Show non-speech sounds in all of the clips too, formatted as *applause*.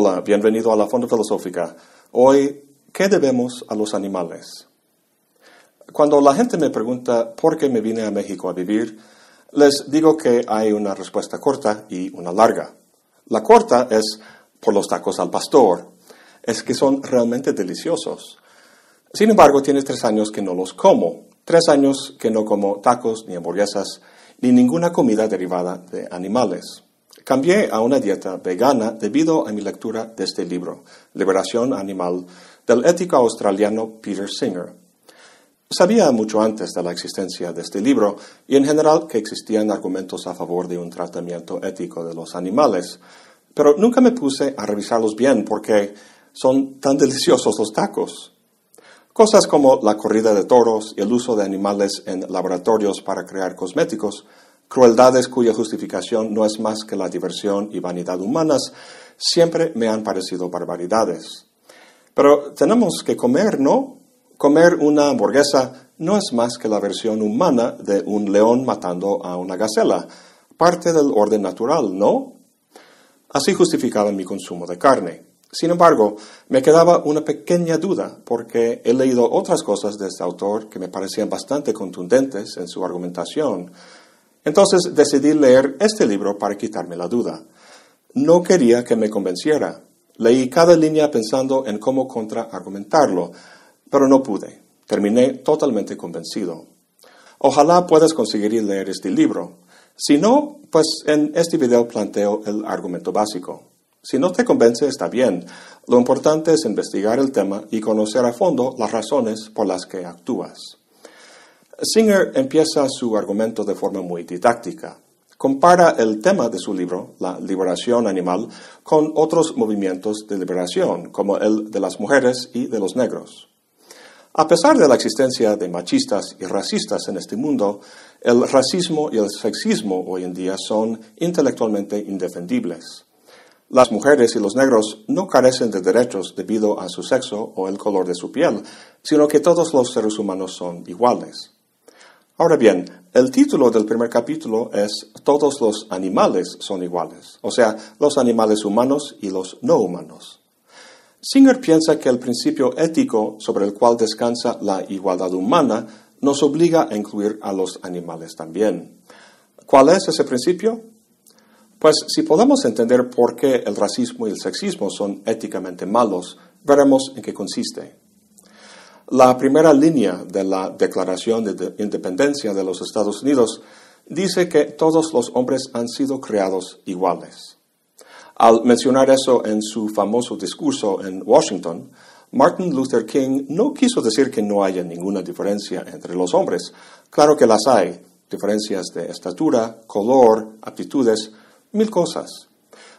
Hola, bienvenido a la Fonda Filosófica. Hoy, ¿qué debemos a los animales? Cuando la gente me pregunta por qué me vine a México a vivir, les digo que hay una respuesta corta y una larga. La corta es por los tacos al pastor. Es que son realmente deliciosos. Sin embargo, tiene tres años que no los como. Tres años que no como tacos ni hamburguesas ni ninguna comida derivada de animales. Cambié a una dieta vegana debido a mi lectura de este libro, Liberación Animal, del ético australiano Peter Singer. Sabía mucho antes de la existencia de este libro y en general que existían argumentos a favor de un tratamiento ético de los animales, pero nunca me puse a revisarlos bien porque son tan *laughs* deliciosos los tacos. Cosas como la corrida de toros y el uso de animales en laboratorios para crear cosméticos crueldades cuya justificación no es más que la diversión y vanidad humanas, siempre me han parecido barbaridades. Pero tenemos que comer, ¿no? Comer una hamburguesa no es más que la versión humana de un león matando a una gacela, parte del orden natural, ¿no? Así justificaba mi consumo de carne. Sin embargo, me quedaba una pequeña duda, porque he leído otras cosas de este autor que me parecían bastante contundentes en su argumentación, entonces decidí leer este libro para quitarme la duda. No quería que me convenciera. Leí cada línea pensando en cómo contraargumentarlo, pero no pude. Terminé totalmente convencido. Ojalá puedas conseguir leer este libro. Si no, pues en este video planteo el argumento básico. Si no te convence, está bien. Lo importante es investigar el tema y conocer a fondo las razones por las que actúas. Singer empieza su argumento de forma muy didáctica. Compara el tema de su libro, la liberación animal, con otros movimientos de liberación, como el de las mujeres y de los negros. A pesar de la existencia de machistas y racistas en este mundo, el racismo y el sexismo hoy en día son intelectualmente indefendibles. Las mujeres y los negros no carecen de derechos debido a su sexo o el color de su piel, sino que todos los seres humanos son iguales. Ahora bien, el título del primer capítulo es Todos los animales son iguales, o sea, los animales humanos y los no humanos. Singer piensa que el principio ético sobre el cual descansa la igualdad humana nos obliga a incluir a los animales también. ¿Cuál es ese principio? Pues si podemos entender por qué el racismo y el sexismo son éticamente malos, veremos en qué consiste. La primera línea de la Declaración de Independencia de los Estados Unidos dice que todos los hombres han sido creados iguales. Al mencionar eso en su famoso discurso en Washington, Martin Luther King no quiso decir que no haya ninguna diferencia entre los hombres. Claro que las hay, diferencias de estatura, color, aptitudes, mil cosas.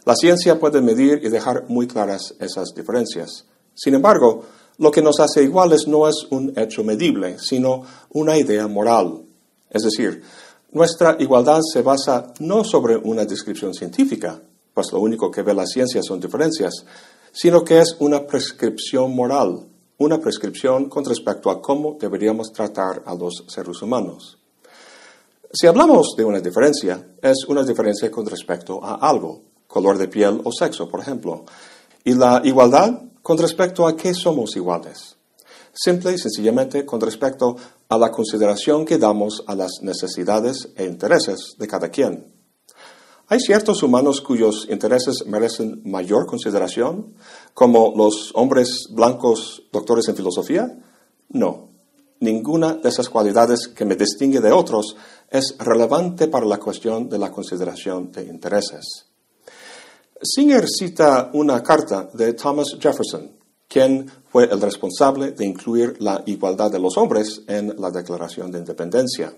La ciencia puede medir y dejar muy claras esas diferencias. Sin embargo, lo que nos hace iguales no es un hecho medible, sino una idea moral. Es decir, nuestra igualdad se basa no sobre una descripción científica, pues lo único que ve la ciencia son diferencias, sino que es una prescripción moral, una prescripción con respecto a cómo deberíamos tratar a los seres humanos. Si hablamos de una diferencia, es una diferencia con respecto a algo, color de piel o sexo, por ejemplo. Y la igualdad con respecto a qué somos iguales. Simple y sencillamente con respecto a la consideración que damos a las necesidades e intereses de cada quien. ¿Hay ciertos humanos cuyos intereses merecen mayor consideración, como los hombres blancos doctores en filosofía? No. Ninguna de esas cualidades que me distingue de otros es relevante para la cuestión de la consideración de intereses. Singer cita una carta de Thomas Jefferson, quien fue el responsable de incluir la igualdad de los hombres en la Declaración de Independencia.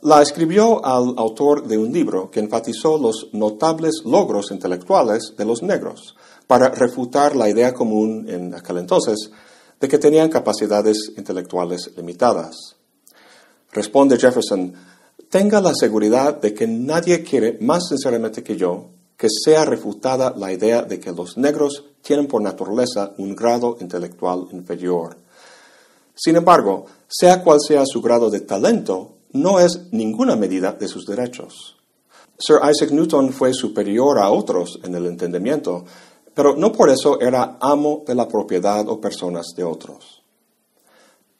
La escribió al autor de un libro que enfatizó los notables logros intelectuales de los negros para refutar la idea común en aquel entonces de que tenían capacidades intelectuales limitadas. Responde Jefferson, tenga la seguridad de que nadie quiere más sinceramente que yo que sea refutada la idea de que los negros tienen por naturaleza un grado intelectual inferior. Sin embargo, sea cual sea su grado de talento, no es ninguna medida de sus derechos. Sir Isaac Newton fue superior a otros en el entendimiento, pero no por eso era amo de la propiedad o personas de otros.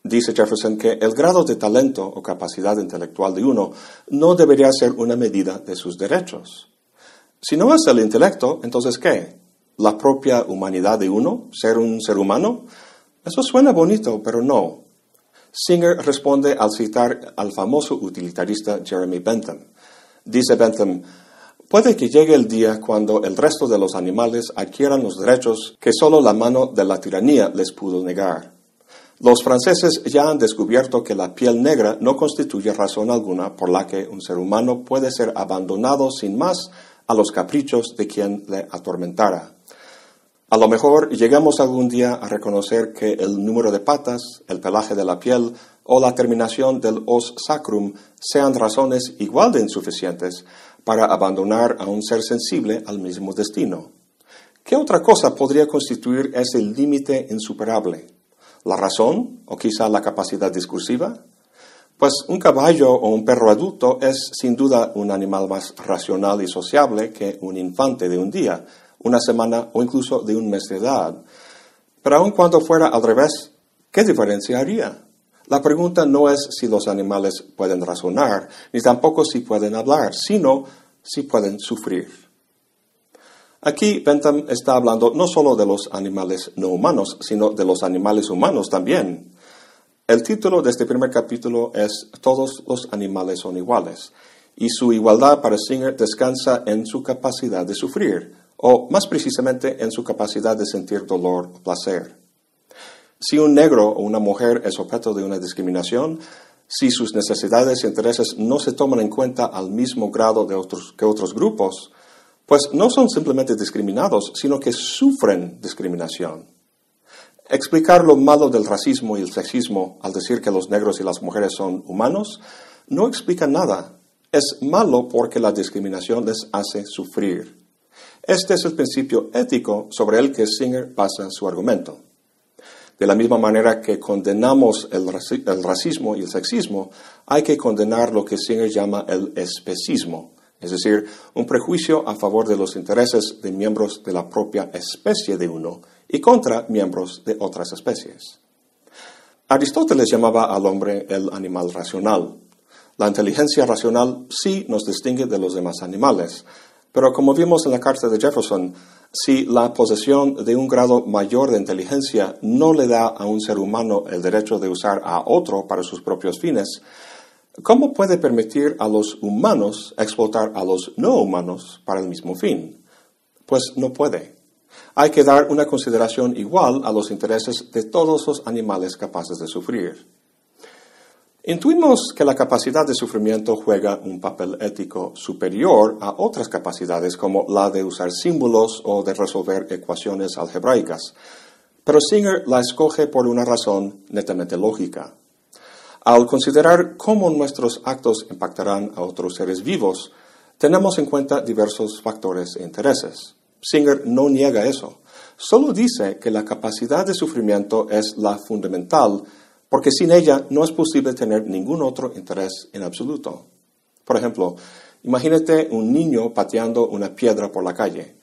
Dice Jefferson que el grado de talento o capacidad intelectual de uno no debería ser una medida de sus derechos. Si no es el intelecto, entonces ¿qué? ¿La propia humanidad de uno? ¿Ser un ser humano? Eso suena bonito, pero no. Singer responde al citar al famoso utilitarista Jeremy Bentham. Dice Bentham, puede que llegue el día cuando el resto de los animales adquieran los derechos que solo la mano de la tiranía les pudo negar. Los franceses ya han descubierto que la piel negra no constituye razón alguna por la que un ser humano puede ser abandonado sin más a los caprichos de quien le atormentara. A lo mejor llegamos algún día a reconocer que el número de patas, el pelaje de la piel o la terminación del os sacrum sean razones igual de insuficientes para abandonar a un ser sensible al mismo destino. ¿Qué otra cosa podría constituir ese límite insuperable? ¿La razón o quizá la capacidad discursiva? Pues un caballo o un perro adulto es sin duda un animal más racional y sociable que un infante de un día, una semana o incluso de un mes de edad. Pero aun cuando fuera al revés, ¿qué diferencia haría? La pregunta no es si los animales pueden razonar, ni tampoco si pueden hablar, sino si pueden sufrir. Aquí Bentham está hablando no solo de los animales no humanos, sino de los animales humanos también. El título de este primer capítulo es Todos los animales son iguales, y su igualdad para Singer descansa en su capacidad de sufrir, o más precisamente en su capacidad de sentir dolor o placer. Si un negro o una mujer es objeto de una discriminación, si sus necesidades e intereses no se toman en cuenta al mismo grado que otros grupos, pues no son simplemente discriminados, sino que sufren discriminación. Explicar lo malo del racismo y el sexismo al decir que los negros y las mujeres son humanos no explica nada. Es malo porque la discriminación les hace sufrir. Este es el principio ético sobre el que Singer basa su argumento. De la misma manera que condenamos el, racismo y el sexismo, hay que condenar lo que Singer llama el especismo, es decir, un prejuicio a favor de los intereses de miembros de la propia especie de uno y contra miembros de otras especies. Aristóteles llamaba al hombre el animal racional. La inteligencia racional sí nos distingue de los demás animales, pero como vimos en la carta de Jefferson, si la posesión de un grado mayor de inteligencia no le da a un ser humano el derecho de usar a otro para sus propios fines, ¿cómo puede permitir a los humanos explotar a los no humanos para el mismo fin? Pues no puede. Hay que dar una consideración igual a los intereses de todos los animales capaces de sufrir. Intuimos que la capacidad de sufrimiento juega un papel ético superior a otras capacidades como la de usar símbolos o de resolver ecuaciones algebraicas, pero Singer la escoge por una razón netamente lógica. Al considerar cómo nuestros actos impactarán a otros seres vivos, tenemos en cuenta diversos factores e intereses. Singer no niega eso, solo dice que la capacidad de sufrimiento es la fundamental porque sin ella no es posible tener ningún otro interés en absoluto. Por ejemplo, imagínate un niño pateando una piedra por la calle.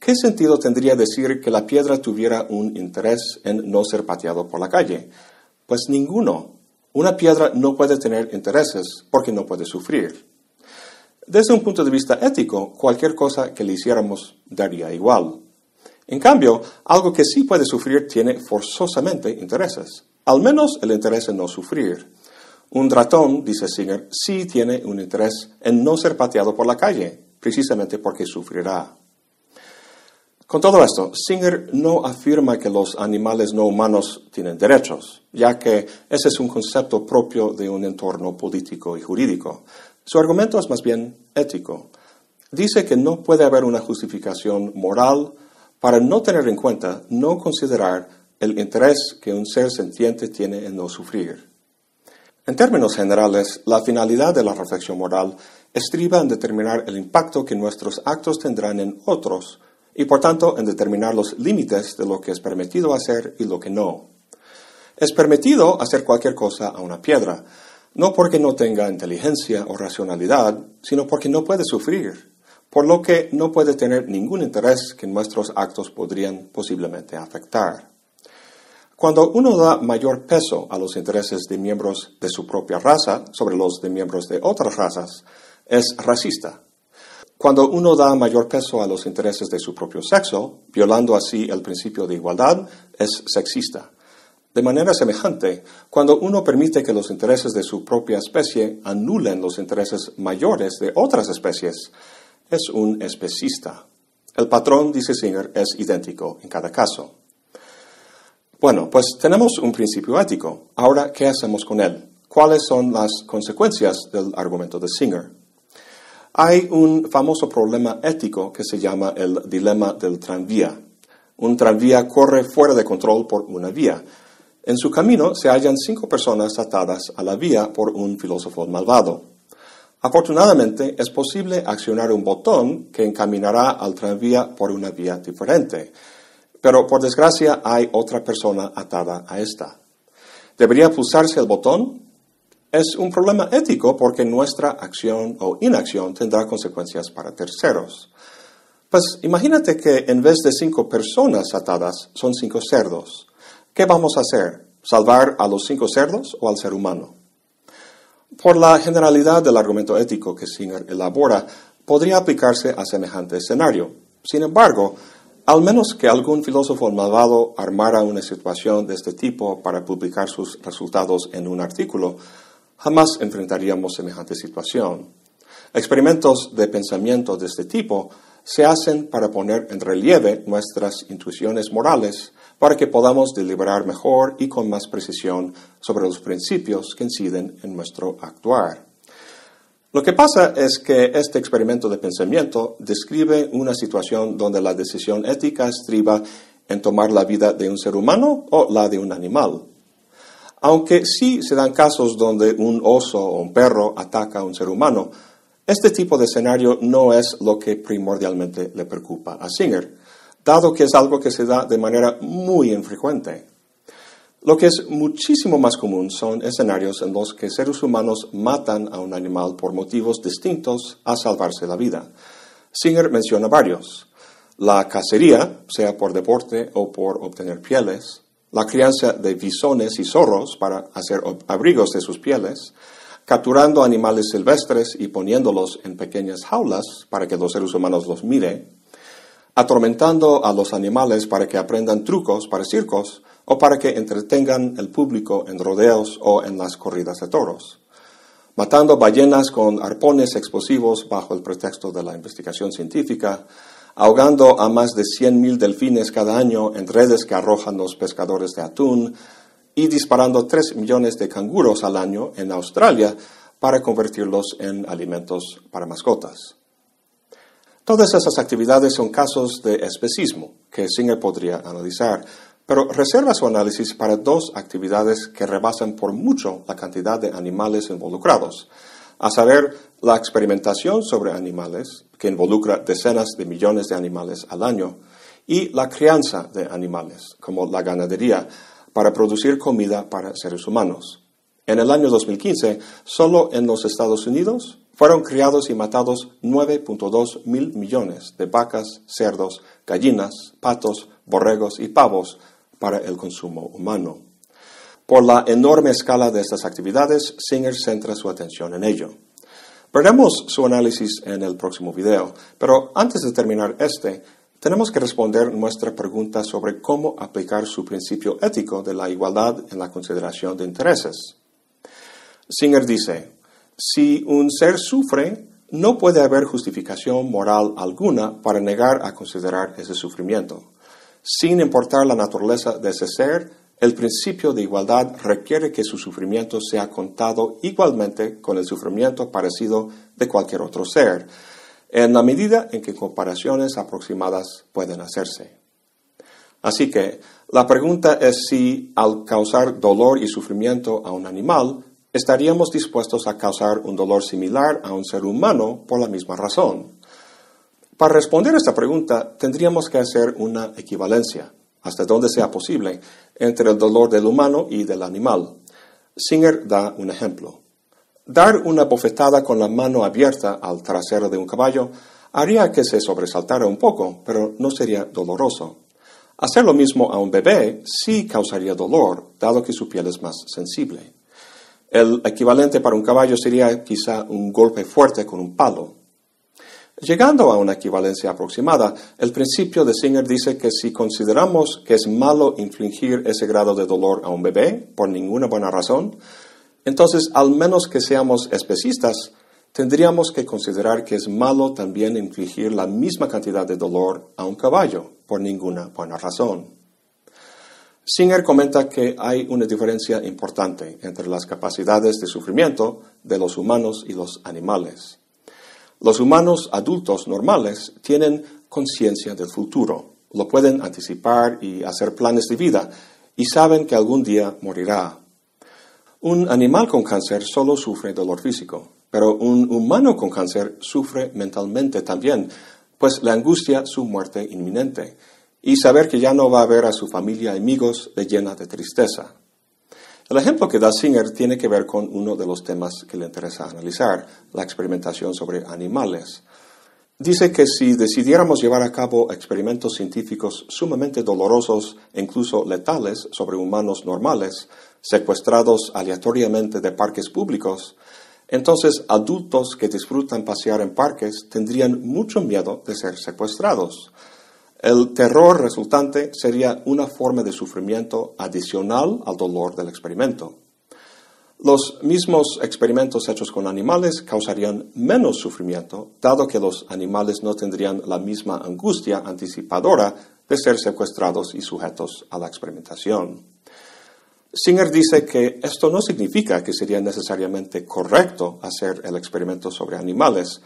¿Qué sentido tendría decir que la piedra tuviera un interés en no ser pateado por la calle? Pues ninguno. Una piedra no puede tener intereses porque no puede sufrir. Desde un punto de vista ético, cualquier cosa que le hiciéramos daría igual. En cambio, algo que sí puede sufrir tiene forzosamente intereses al menos el interés en no sufrir. Un ratón, dice Singer, sí tiene un interés en no ser pateado por la calle, precisamente porque sufrirá. Con todo esto, Singer no afirma que los animales no humanos tienen derechos, ya que ese es un concepto propio de un entorno político y jurídico. Su argumento es más bien ético. Dice que no puede haber una justificación moral para no tener en cuenta, no considerar el interés que un ser sentiente tiene en no sufrir. En términos generales, la finalidad de la reflexión moral estriba en determinar el impacto que nuestros actos tendrán en otros y por tanto en determinar los límites de lo que es permitido hacer y lo que no. Es permitido hacer cualquier cosa a una piedra, no porque no tenga inteligencia o racionalidad, sino porque no puede sufrir, por lo que no puede tener ningún interés que nuestros actos podrían posiblemente afectar. Cuando uno da mayor peso a los intereses de miembros de su propia raza sobre los de miembros de otras razas, es racista. Cuando uno da mayor peso a los intereses de su propio sexo, violando así el principio de igualdad, es sexista. De manera semejante, cuando uno permite que los intereses de su propia especie anulen los intereses mayores de otras especies, es un especista. El patrón, dice Singer, es idéntico en cada caso. Bueno, pues tenemos un principio ético. Ahora, ¿qué hacemos con él? ¿Cuáles son las consecuencias del argumento de Singer? Hay un famoso problema ético que se llama el dilema del tranvía. Un tranvía corre fuera de control por una vía. En su camino se hallan cinco personas atadas a la vía por un filósofo malvado. Afortunadamente, es posible accionar un botón que encaminará al tranvía por una vía diferente. Pero por desgracia hay otra persona atada a esta. ¿Debería pulsarse el botón? Es un problema ético porque nuestra acción o inacción tendrá consecuencias para terceros. Pues imagínate que en vez de cinco personas atadas son cinco cerdos. ¿Qué vamos a hacer? ¿Salvar a los cinco cerdos o al ser humano? Por la generalidad del argumento ético que Singer elabora, podría aplicarse a semejante escenario. Sin embargo, al menos que algún filósofo malvado armara una situación de este tipo para publicar sus resultados en un artículo, jamás enfrentaríamos semejante situación. Experimentos de pensamiento de este tipo se hacen para poner en relieve nuestras intuiciones morales para que podamos deliberar mejor y con más precisión sobre los principios que inciden en nuestro actuar. Lo que pasa es que este experimento de pensamiento describe una situación donde la decisión ética estriba en tomar la vida de un ser humano o la de un animal. Aunque sí se dan casos donde un oso o un perro ataca a un ser humano, este tipo de escenario no es lo que primordialmente le preocupa a Singer dado que es algo que se da de manera muy infrecuente. Lo que es muchísimo más común son escenarios en los que seres humanos matan a un animal por motivos distintos a salvarse la vida. Singer menciona varios. La cacería, sea por deporte o por obtener pieles, la crianza de bisones y zorros para hacer abrigos de sus pieles, capturando animales silvestres y poniéndolos en pequeñas jaulas para que los seres humanos los miren, atormentando a los animales para que aprendan trucos para circos o para que entretengan el público en rodeos o en las corridas de toros, matando ballenas con arpones explosivos bajo el pretexto de la investigación científica, ahogando a más de 100.000 delfines cada año en redes que arrojan los pescadores de atún y disparando 3 millones de canguros al año en Australia para convertirlos en alimentos para mascotas. Todas esas actividades son casos de especismo que Singer podría analizar, pero reserva su análisis para dos actividades que rebasan por mucho la cantidad de animales involucrados, a saber, la experimentación sobre animales, que involucra decenas de millones de animales al año, y la crianza de animales, como la ganadería, para producir comida para seres humanos. En el año 2015, solo en los Estados Unidos, fueron criados y matados 9.2 mil millones de vacas, cerdos, gallinas, patos, borregos y pavos para el consumo humano. Por la enorme escala de estas actividades, Singer centra su atención en ello. Veremos su análisis en el próximo video, pero antes de terminar este, tenemos que responder nuestra pregunta sobre cómo aplicar su principio ético de la igualdad en la consideración de intereses. Singer dice, si un ser sufre, no puede haber justificación moral alguna para negar a considerar ese sufrimiento. Sin importar la naturaleza de ese ser, el principio de igualdad requiere que su sufrimiento sea contado igualmente con el sufrimiento parecido de cualquier otro ser, en la medida en que comparaciones aproximadas pueden hacerse. Así que la pregunta es si al causar dolor y sufrimiento a un animal, estaríamos dispuestos a causar un dolor similar a un ser humano por la misma razón. Para responder a esta pregunta, tendríamos que hacer una equivalencia, hasta donde sea posible, entre el dolor del humano y del animal. Singer da un ejemplo. Dar una bofetada con la mano abierta al trasero de un caballo haría que se sobresaltara un poco, pero no sería doloroso. Hacer lo mismo a un bebé sí causaría dolor, dado que su piel es más sensible. El equivalente para un caballo sería quizá un golpe fuerte con un palo. Llegando a una equivalencia aproximada, el principio de Singer dice que si consideramos que es malo infligir ese grado de dolor a un bebé por ninguna buena razón, entonces al menos que seamos especistas, tendríamos que considerar que es malo también infligir la misma cantidad de dolor a un caballo por ninguna buena razón. Singer comenta que hay una diferencia importante entre las capacidades de sufrimiento de los humanos y los animales. Los humanos adultos normales tienen conciencia del futuro, lo pueden anticipar y hacer planes de vida y saben que algún día morirá. Un animal con cáncer solo sufre dolor físico, pero un humano con cáncer sufre mentalmente también, pues le angustia su muerte inminente y saber que ya no va a ver a su familia y amigos le llena de tristeza. El ejemplo que da Singer tiene que ver con uno de los temas que le interesa analizar, la experimentación sobre animales. Dice que si decidiéramos llevar a cabo experimentos científicos sumamente dolorosos e incluso letales sobre humanos normales, secuestrados aleatoriamente de parques públicos, entonces adultos que disfrutan pasear en parques tendrían mucho miedo de ser secuestrados. El terror resultante sería una forma de sufrimiento adicional al dolor del experimento. Los mismos experimentos hechos con animales causarían menos sufrimiento, dado que los animales no tendrían la misma angustia anticipadora de ser secuestrados y sujetos a la experimentación. Singer dice que esto no significa que sería necesariamente correcto hacer el experimento sobre animales,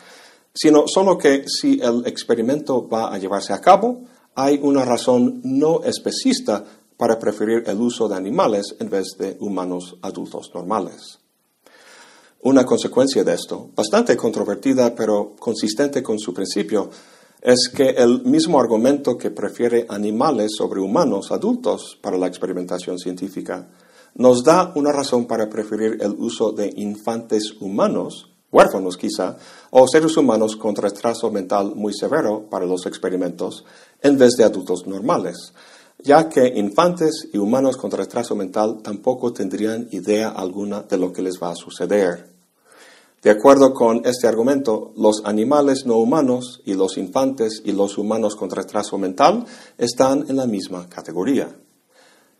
sino solo que si el experimento va a llevarse a cabo, hay una razón no especista para preferir el uso de animales en vez de humanos adultos normales. Una consecuencia de esto, bastante controvertida pero consistente con su principio, es que el mismo argumento que prefiere animales sobre humanos adultos para la experimentación científica nos da una razón para preferir el uso de infantes humanos huérfanos quizá, o seres humanos con retraso mental muy severo para los experimentos, en vez de adultos normales, ya que infantes y humanos con retraso mental tampoco tendrían idea alguna de lo que les va a suceder. De acuerdo con este argumento, los animales no humanos y los infantes y los humanos con retraso mental están en la misma categoría.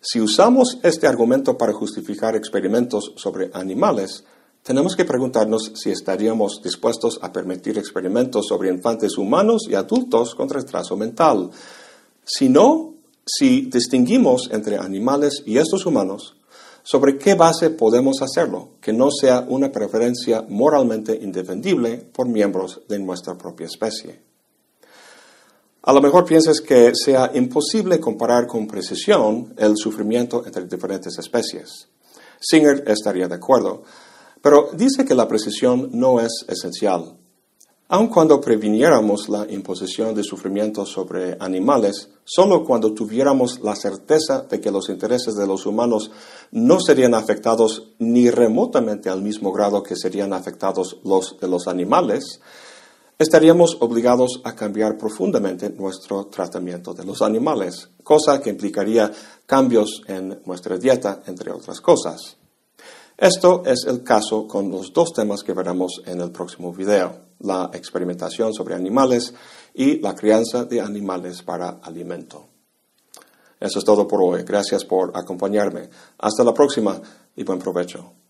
Si usamos este argumento para justificar experimentos sobre animales, tenemos que preguntarnos si estaríamos dispuestos a permitir experimentos sobre infantes humanos y adultos con retraso mental. Si no, si distinguimos entre animales y estos humanos, ¿sobre qué base podemos hacerlo que no sea una preferencia moralmente indefendible por miembros de nuestra propia especie? A lo mejor piensas que sea imposible comparar con precisión el sufrimiento entre diferentes especies. Singer estaría de acuerdo. Pero dice que la precisión no es esencial. Aun cuando previniéramos la imposición de sufrimiento sobre animales, solo cuando tuviéramos la certeza de que los intereses de los humanos no serían afectados ni remotamente al mismo grado que serían afectados los de los animales, estaríamos obligados a cambiar profundamente nuestro tratamiento de los animales, cosa que implicaría cambios en nuestra dieta, entre otras cosas. Esto es el caso con los dos temas que veremos en el próximo video, la experimentación sobre animales y la crianza de animales para alimento. Eso es todo por hoy. Gracias por acompañarme. Hasta la próxima y buen provecho.